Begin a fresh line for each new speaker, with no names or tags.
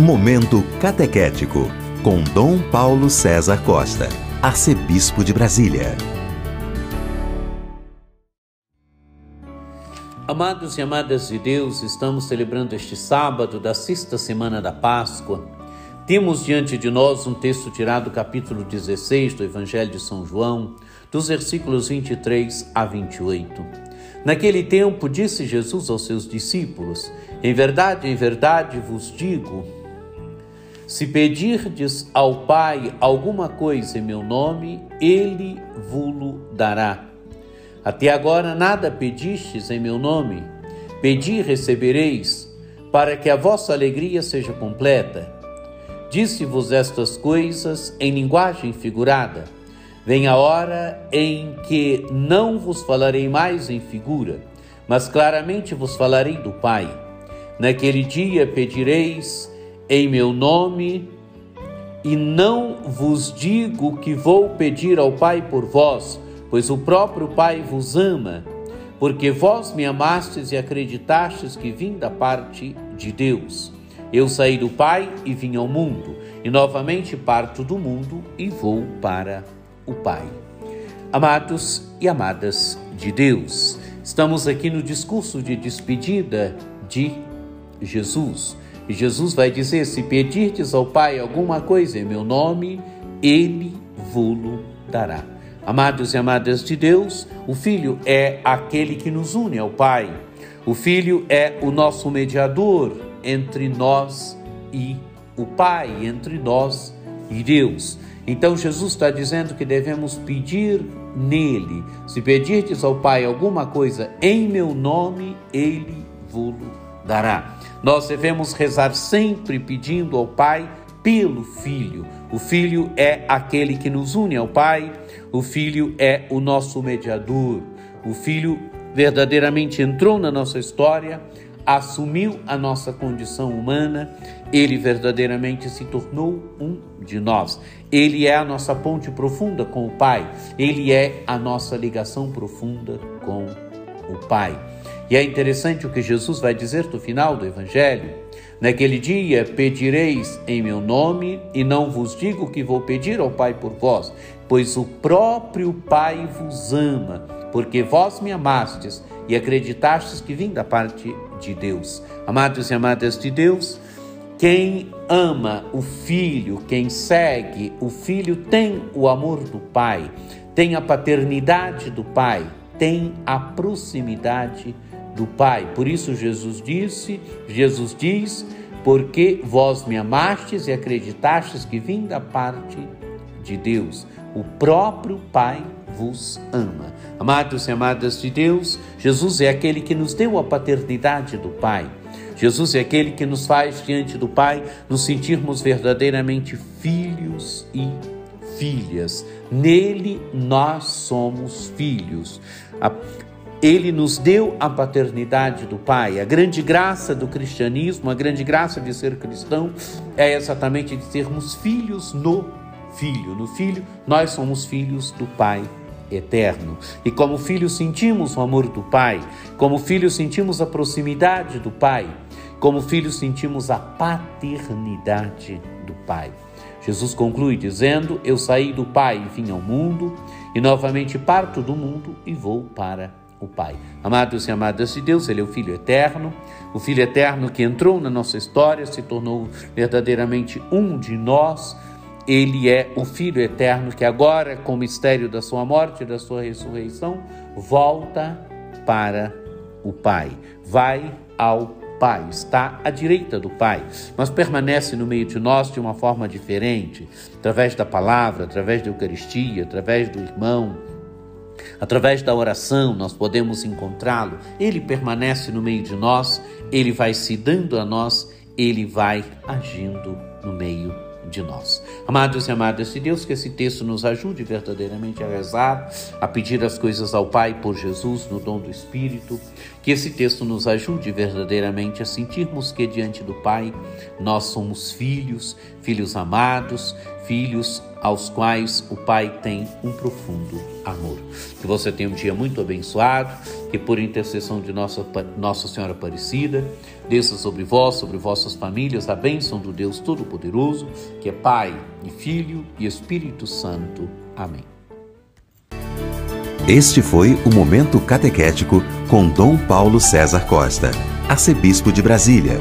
Momento Catequético, com Dom Paulo César Costa, Arcebispo de Brasília.
Amados e amadas de Deus, estamos celebrando este sábado da sexta semana da Páscoa. Temos diante de nós um texto tirado do capítulo 16 do Evangelho de São João, dos versículos 23 a 28. Naquele tempo, disse Jesus aos seus discípulos: Em verdade, em verdade vos digo, se pedirdes ao Pai alguma coisa em meu nome, ele vulo dará. Até agora nada pedistes em meu nome. Pedi e recebereis, para que a vossa alegria seja completa. Disse-vos estas coisas em linguagem figurada. Vem a hora em que não vos falarei mais em figura, mas claramente vos falarei do Pai. Naquele dia pedireis em meu nome, e não vos digo que vou pedir ao Pai por vós, pois o próprio Pai vos ama, porque vós me amastes e acreditastes que vim da parte de Deus. Eu saí do Pai e vim ao mundo, e novamente parto do mundo e vou para o Pai. Amados e amadas de Deus, estamos aqui no discurso de despedida de Jesus. E Jesus vai dizer: Se pedirdes ao Pai alguma coisa em meu nome, ele vos dará. Amados e amadas de Deus, o Filho é aquele que nos une ao Pai. O Filho é o nosso mediador entre nós e o Pai, entre nós e Deus. Então Jesus está dizendo que devemos pedir nele. Se pedirdes ao Pai alguma coisa em meu nome, ele vos dará. Nós devemos rezar sempre pedindo ao Pai pelo Filho. O Filho é aquele que nos une ao Pai, o Filho é o nosso mediador. O Filho verdadeiramente entrou na nossa história, assumiu a nossa condição humana, ele verdadeiramente se tornou um de nós. Ele é a nossa ponte profunda com o Pai, ele é a nossa ligação profunda com o Pai. E é interessante o que Jesus vai dizer no final do Evangelho. Naquele dia pedireis em meu nome, e não vos digo que vou pedir ao Pai por vós, pois o próprio Pai vos ama, porque vós me amastes e acreditastes que vim da parte de Deus. Amados e amadas de Deus, quem ama o Filho, quem segue o Filho, tem o amor do Pai, tem a paternidade do Pai, tem a proximidade do do Pai. Por isso Jesus disse, Jesus diz, porque vós me amastes e acreditastes que vim da parte de Deus. O próprio Pai vos ama. Amados e amadas de Deus, Jesus é aquele que nos deu a paternidade do Pai. Jesus é aquele que nos faz diante do Pai nos sentirmos verdadeiramente filhos e filhas. Nele nós somos filhos. Ele nos deu a paternidade do Pai. A grande graça do cristianismo, a grande graça de ser cristão é exatamente de sermos filhos no Filho. No Filho, nós somos filhos do Pai eterno. E como filhos sentimos o amor do Pai, como filhos sentimos a proximidade do Pai, como filhos sentimos a paternidade do Pai. Jesus conclui dizendo: Eu saí do Pai e vim ao mundo, e novamente parto do mundo e vou para o Pai. Amados e amadas de Deus, Ele é o Filho eterno, o Filho eterno que entrou na nossa história, se tornou verdadeiramente um de nós. Ele é o Filho eterno que agora, com o mistério da sua morte e da sua ressurreição, volta para o Pai. Vai ao Pai, está à direita do Pai, mas permanece no meio de nós de uma forma diferente, através da palavra, através da Eucaristia, através do irmão, Através da oração, nós podemos encontrá-lo. Ele permanece no meio de nós, ele vai se dando a nós, ele vai agindo no meio de nós. Amados e amadas de Deus, que esse texto nos ajude verdadeiramente a rezar, a pedir as coisas ao Pai por Jesus no dom do Espírito, Que esse texto nos ajude verdadeiramente a sentirmos que diante do Pai nós somos filhos, filhos amados, filhos aos quais o Pai tem um profundo amor. Que você tenha um dia muito abençoado, que por intercessão de Nossa, Nossa Senhora Aparecida, desça sobre vós, sobre vossas famílias, a bênção do Deus Todo-Poderoso, que é Pai e Filho e Espírito Santo. Amém.
Este foi o Momento Catequético com Dom Paulo César Costa, arcebispo de Brasília.